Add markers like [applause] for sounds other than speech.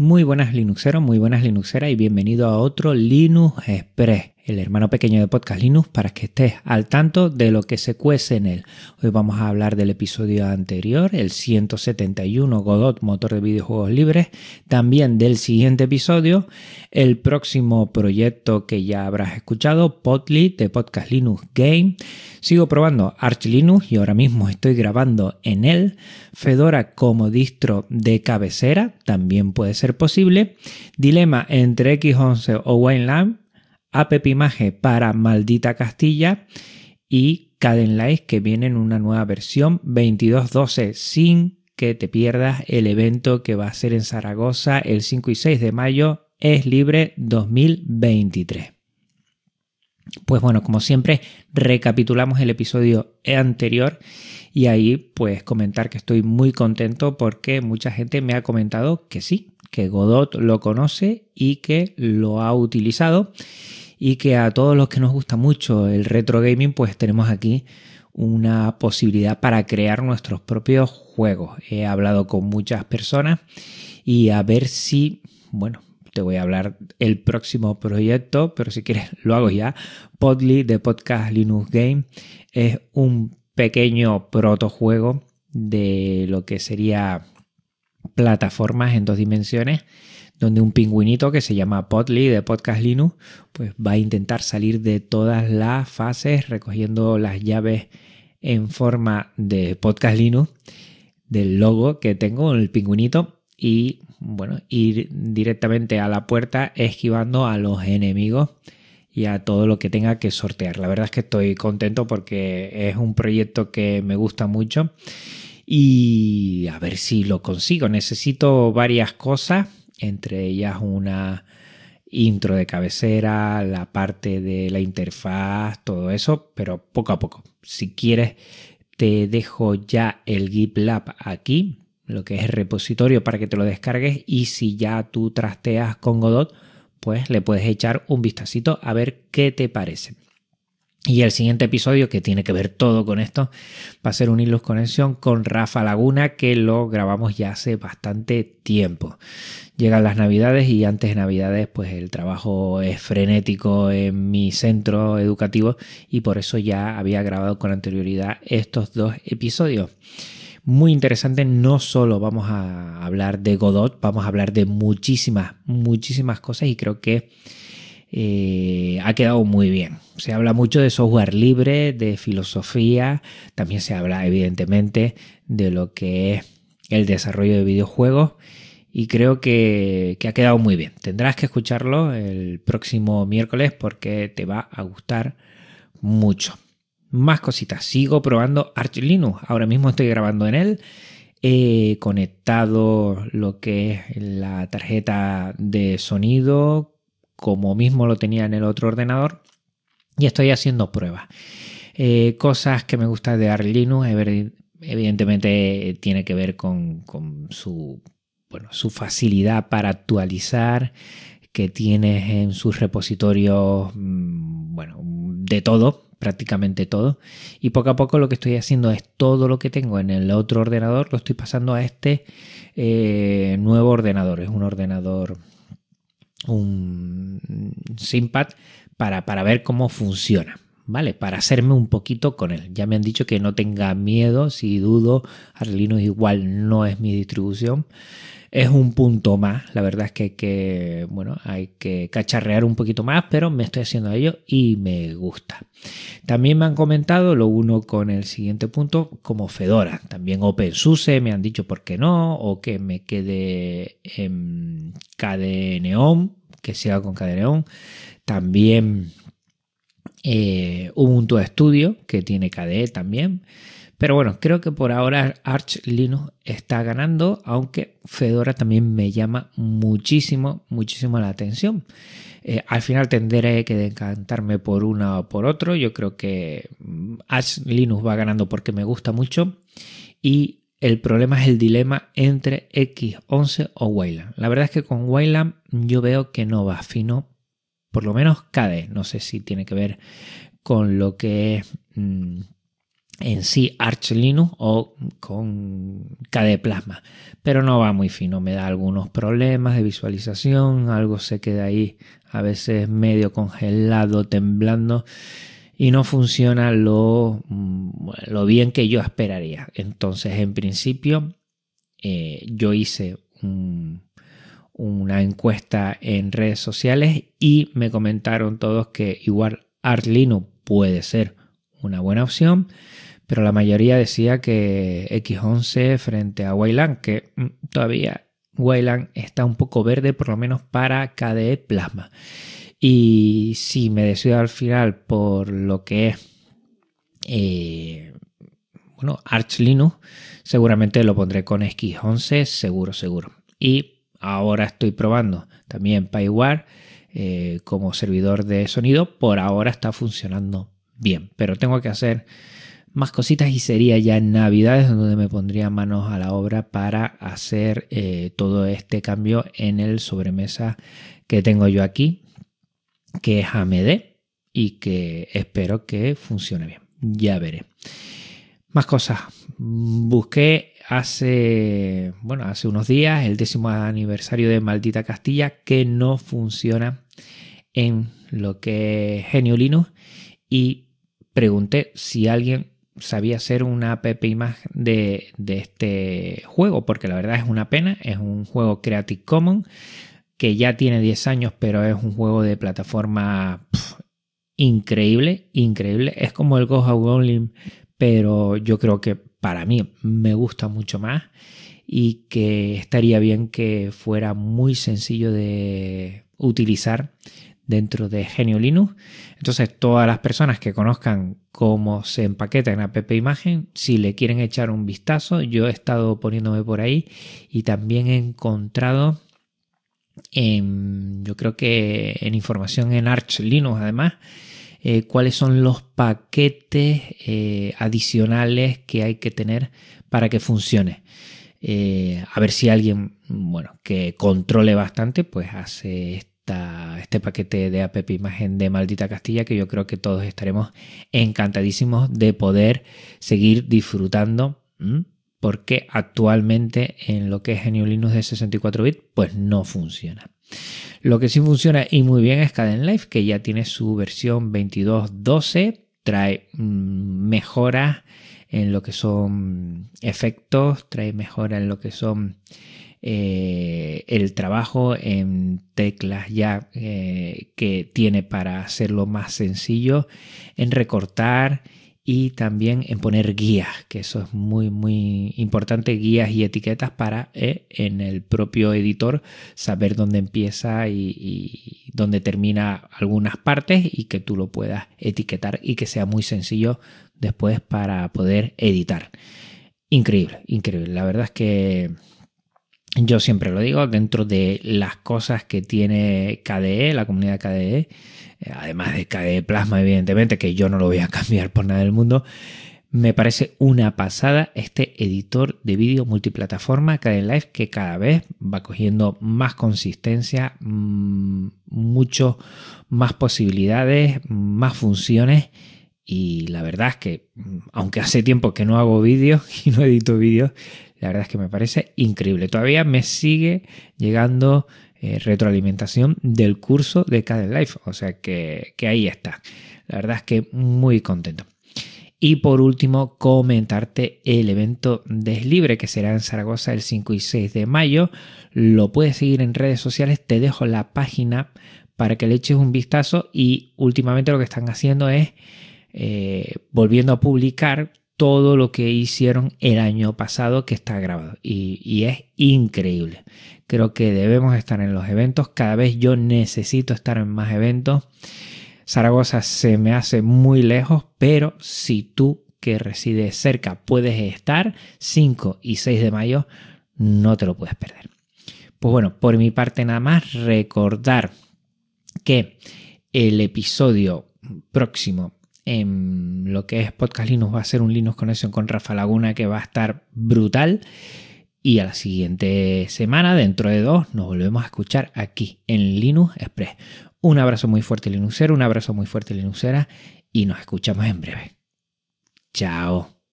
Muy buenas Linuxeros, muy buenas Linuxeras y bienvenido a otro Linux Express, el hermano pequeño de Podcast Linux para que estés al tanto de lo que se cuece en él. Hoy vamos a hablar del episodio anterior, el 171 Godot Motor de Videojuegos Libres, también del siguiente episodio, el próximo proyecto que ya habrás escuchado, Podly de Podcast Linux Game. Sigo probando Arch Linux y ahora mismo estoy grabando en él. Fedora como distro de cabecera también puede ser posible. Dilema entre X11 o Wineland. App Image para Maldita Castilla y Cadenlight que viene en una nueva versión 22.12 sin que te pierdas el evento que va a ser en Zaragoza el 5 y 6 de mayo. Es libre 2023. Pues bueno, como siempre, recapitulamos el episodio anterior y ahí pues comentar que estoy muy contento porque mucha gente me ha comentado que sí, que Godot lo conoce y que lo ha utilizado y que a todos los que nos gusta mucho el retro gaming pues tenemos aquí una posibilidad para crear nuestros propios juegos. He hablado con muchas personas y a ver si, bueno, te voy a hablar el próximo proyecto, pero si quieres lo hago ya. Podly de Podcast Linux Game es un pequeño protojuego de lo que sería plataformas en dos dimensiones donde un pingüinito que se llama Podly de Podcast Linux pues va a intentar salir de todas las fases recogiendo las llaves en forma de Podcast Linux del logo que tengo, el pingüinito y bueno, ir directamente a la puerta esquivando a los enemigos y a todo lo que tenga que sortear. La verdad es que estoy contento porque es un proyecto que me gusta mucho y a ver si lo consigo. Necesito varias cosas, entre ellas una intro de cabecera, la parte de la interfaz, todo eso, pero poco a poco. Si quieres, te dejo ya el GitLab aquí lo que es el repositorio para que te lo descargues y si ya tú trasteas con Godot, pues le puedes echar un vistacito a ver qué te parece. Y el siguiente episodio, que tiene que ver todo con esto, va a ser un Ilus Conexión con Rafa Laguna, que lo grabamos ya hace bastante tiempo. Llegan las navidades y antes de navidades, pues el trabajo es frenético en mi centro educativo y por eso ya había grabado con anterioridad estos dos episodios muy interesante. No solo vamos a hablar de Godot, vamos a hablar de muchísimas, muchísimas cosas y creo que eh, ha quedado muy bien. Se habla mucho de software libre, de filosofía, también se habla evidentemente de lo que es el desarrollo de videojuegos y creo que, que ha quedado muy bien. Tendrás que escucharlo el próximo miércoles porque te va a gustar mucho más cositas. Sigo probando Arch Linux. Ahora mismo estoy grabando en él. He conectado lo que es la tarjeta de sonido como mismo lo tenía en el otro ordenador y estoy haciendo pruebas. Eh, cosas que me gustan de Arch Linux, evidentemente tiene que ver con, su, bueno, su facilidad para actualizar, que tienes en sus repositorios, mm, bueno, de todo, prácticamente todo. Y poco a poco lo que estoy haciendo es todo lo que tengo en el otro ordenador, lo estoy pasando a este eh, nuevo ordenador. Es un ordenador, un SimPad, para, para ver cómo funciona. ¿Vale? Para hacerme un poquito con él. Ya me han dicho que no tenga miedo, si dudo, Arlinux igual no es mi distribución es un punto más. La verdad es que que, bueno, hay que cacharrear un poquito más, pero me estoy haciendo ello y me gusta. También me han comentado lo uno con el siguiente punto, como Fedora. También OpenSUSE me han dicho por qué no, o que me quede en KDE que siga con KDE También eh, Ubuntu Studio, que tiene KDE también. Pero bueno, creo que por ahora Arch Linux está ganando, aunque Fedora también me llama muchísimo, muchísimo la atención. Eh, al final tendré que decantarme por una o por otro. Yo creo que mm, Arch Linux va ganando porque me gusta mucho. Y el problema es el dilema entre X11 o Wayland. La verdad es que con Wayland yo veo que no va fino, por lo menos KDE. No sé si tiene que ver con lo que es... Mm, en sí Arch Linux o con KDE Plasma, pero no va muy fino, me da algunos problemas de visualización, algo se queda ahí a veces medio congelado, temblando y no funciona lo, mm, lo bien que yo esperaría. Entonces, en principio, eh, yo hice una encuesta en redes sociales y me comentaron todos que igual Arch Linux puede ser una buena opción pero la mayoría decía que X11 frente a Wayland, que mm, todavía Wayland está un poco verde, por lo menos para KDE Plasma. Y si me decido al final por lo que es eh, bueno, Arch Linux, seguramente lo pondré con X11, seguro, seguro. Y ahora estoy probando también PyWare eh, como servidor de sonido. Por ahora está funcionando bien, pero tengo que hacer más cositas y sería ya en Navidades donde me pondría manos a la obra para hacer eh, todo este cambio en el sobremesa que tengo yo aquí, que es AMD y que espero que funcione bien. Ya veré. Más cosas. Busqué hace, bueno, hace unos días el décimo aniversario de Maldita Castilla que no funciona en lo que es Genio Linux y pregunté si alguien sabía hacer una app imagen de, este juego, porque la verdad es una pena, es un juego Creative Commons que ya tiene 10 años, pero es un juego de plataforma increíble, increíble. Es como el Go Goblin, pero yo creo que para mí me gusta mucho más y que estaría bien que fuera muy sencillo de utilizar dentro de Genio Linux. Entonces, todas las personas que conozcan cómo se empaqueta en app imagen, si le quieren echar un vistazo, yo he estado poniéndome por ahí y también he encontrado en, yo creo que en información en Arch Linux además, eh, cuáles son los paquetes eh, adicionales que hay que tener para que funcione. Eh, a ver si alguien, bueno, que controle bastante, pues hace este paquete de app imagen de Maldita Castilla que yo creo que todos estaremos encantadísimos de poder seguir disfrutando porque actualmente en lo que es GNU Linux de 64 bits pues no funciona. Lo que sí funciona y muy bien es Life que ya tiene su versión 22.12, trae mm, mejoras en lo que son efectos, trae mejoras en lo que son eh, el trabajo en teclas ya eh, que tiene para hacerlo más sencillo, en recortar y también en poner guías, que eso es muy muy importante, guías y etiquetas para eh, en el propio editor saber dónde empieza y, y, dónde termina algunas partes y que tú lo puedas etiquetar y que sea muy sencillo después para poder editar. Increíble, increíble. La verdad es que yo siempre lo digo, dentro de las cosas que tiene KDE, la comunidad KDE, eh, además de KDE Plasma, evidentemente, que yo no lo voy a [laughs] cambiar por nada del mundo, me parece una pasada este editor de vídeo multiplataforma KDE Live que cada vez va cogiendo más consistencia, mm, mucho más posibilidades, más funciones y la verdad es que mm, aunque hace tiempo que no hago vídeos [laughs] y no edito vídeos, la verdad es que me parece increíble. Todavía me sigue llegando eh, retroalimentación del curso de KDE Life. O sea que, ahí está. La verdad es que muy contento. Y por último, comentarte el evento Deslibre que será en Zaragoza el 5 y 6 de mayo. Lo puedes seguir en redes sociales. Te dejo la página para que le eches un vistazo. Y últimamente lo que están haciendo es eh, volviendo a publicar todo lo que hicieron el año pasado que está grabado y, es increíble. Creo que debemos estar en los eventos. Cada vez yo necesito estar en más eventos. Zaragoza se me hace muy lejos, pero si tú que resides cerca puedes estar 5 y 6 de mayo, no te lo puedes perder. Pues bueno, por mi parte nada más recordar que el episodio próximo en lo que es Podcast Linux va a ser un Linux Connection con Rafa Laguna que va a estar brutal. Y a la siguiente semana, dentro de dos, nos volvemos a escuchar aquí en Linux Express. Un abrazo muy fuerte Linuxero, un abrazo muy fuerte Linuxera y nos escuchamos en breve. Chao.